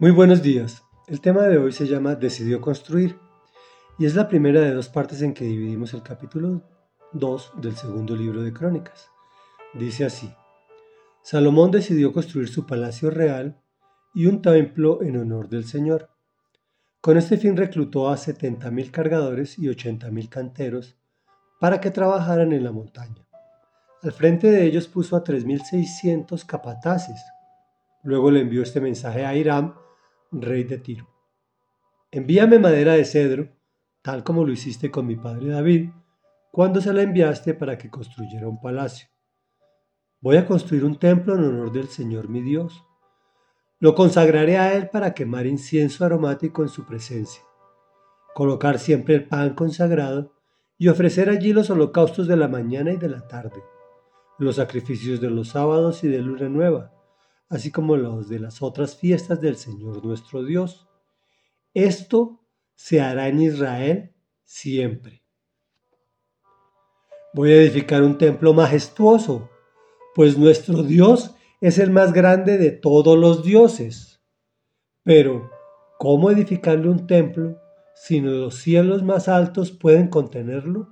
Muy buenos días. El tema de hoy se llama Decidió construir y es la primera de dos partes en que dividimos el capítulo 2 del segundo libro de Crónicas. Dice así, Salomón decidió construir su palacio real y un templo en honor del Señor. Con este fin reclutó a 70.000 cargadores y 80.000 canteros para que trabajaran en la montaña. Al frente de ellos puso a 3.600 capataces. Luego le envió este mensaje a Hiram, rey de Tiro. Envíame madera de cedro, tal como lo hiciste con mi padre David, cuando se la enviaste para que construyera un palacio. Voy a construir un templo en honor del Señor mi Dios. Lo consagraré a Él para quemar incienso aromático en su presencia, colocar siempre el pan consagrado y ofrecer allí los holocaustos de la mañana y de la tarde, los sacrificios de los sábados y de luna nueva, así como los de las otras fiestas del Señor nuestro Dios. Esto se hará en Israel siempre. Voy a edificar un templo majestuoso, pues nuestro Dios es el más grande de todos los dioses. Pero, ¿cómo edificarle un templo si los cielos más altos pueden contenerlo?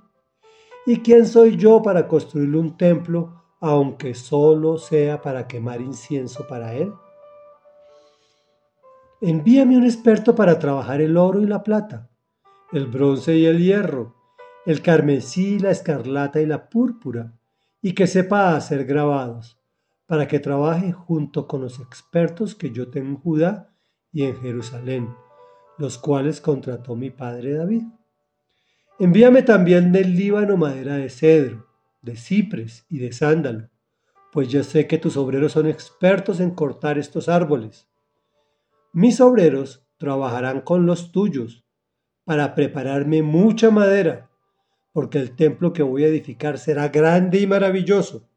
¿Y quién soy yo para construirle un templo aunque solo sea para quemar incienso para él? Envíame un experto para trabajar el oro y la plata, el bronce y el hierro, el carmesí, la escarlata y la púrpura, y que sepa hacer grabados, para que trabaje junto con los expertos que yo tengo en Judá y en Jerusalén, los cuales contrató mi padre David. Envíame también del Líbano madera de cedro, de cipres y de sándalo, pues yo sé que tus obreros son expertos en cortar estos árboles. Mis obreros trabajarán con los tuyos para prepararme mucha madera, porque el templo que voy a edificar será grande y maravilloso.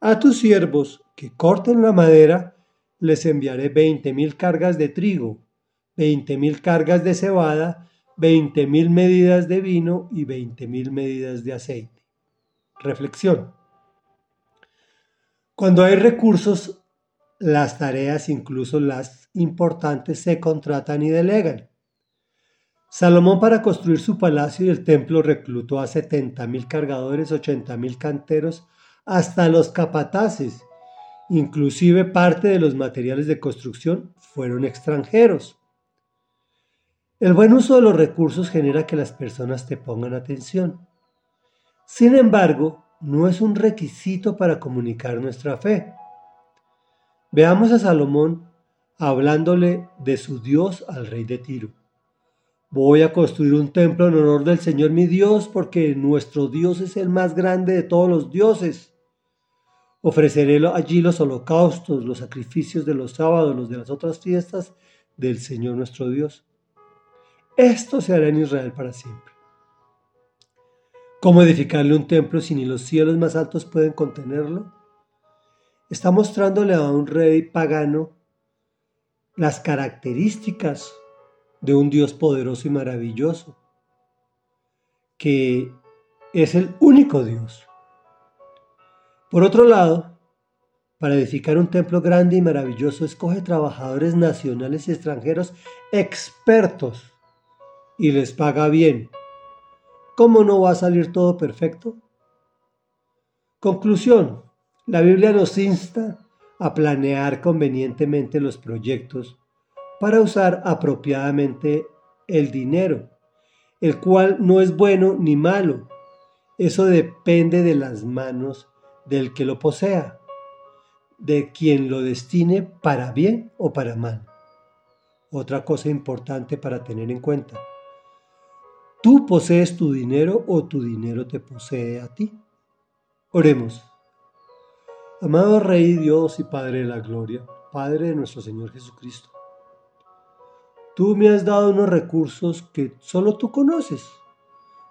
A tus siervos que corten la madera, les enviaré veinte mil cargas de trigo, veinte mil cargas de cebada, veinte mil medidas de vino y veinte mil medidas de aceite. Reflexión. Cuando hay recursos, las tareas, incluso las importantes, se contratan y delegan. Salomón para construir su palacio y el templo reclutó a 70.000 cargadores, 80.000 canteros, hasta los capataces. Inclusive parte de los materiales de construcción fueron extranjeros. El buen uso de los recursos genera que las personas te pongan atención. Sin embargo, no es un requisito para comunicar nuestra fe. Veamos a Salomón hablándole de su Dios al rey de Tiro. Voy a construir un templo en honor del Señor mi Dios, porque nuestro Dios es el más grande de todos los dioses. Ofreceré allí los holocaustos, los sacrificios de los sábados, los de las otras fiestas del Señor nuestro Dios. Esto se hará en Israel para siempre. ¿Cómo edificarle un templo si ni los cielos más altos pueden contenerlo? Está mostrándole a un rey pagano las características de un Dios poderoso y maravilloso, que es el único Dios. Por otro lado, para edificar un templo grande y maravilloso, escoge trabajadores nacionales y extranjeros expertos y les paga bien ¿Cómo no va a salir todo perfecto? Conclusión. La Biblia nos insta a planear convenientemente los proyectos para usar apropiadamente el dinero, el cual no es bueno ni malo. Eso depende de las manos del que lo posea, de quien lo destine para bien o para mal. Otra cosa importante para tener en cuenta. ¿Tú posees tu dinero o tu dinero te posee a ti? Oremos. Amado Rey Dios y Padre de la Gloria, Padre de nuestro Señor Jesucristo, tú me has dado unos recursos que solo tú conoces,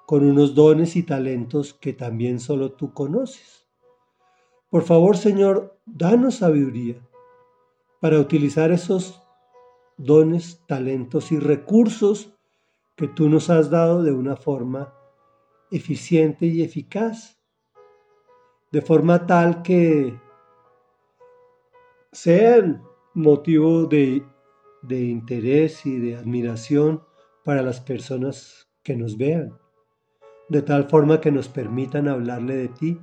con unos dones y talentos que también solo tú conoces. Por favor, Señor, danos sabiduría para utilizar esos dones, talentos y recursos que tú nos has dado de una forma eficiente y eficaz, de forma tal que sean motivo de de interés y de admiración para las personas que nos vean, de tal forma que nos permitan hablarle de ti,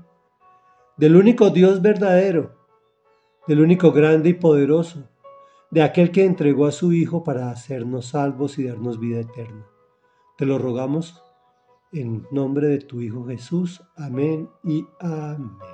del único Dios verdadero, del único grande y poderoso, de aquel que entregó a su Hijo para hacernos salvos y darnos vida eterna. Te lo rogamos en nombre de tu Hijo Jesús. Amén y amén.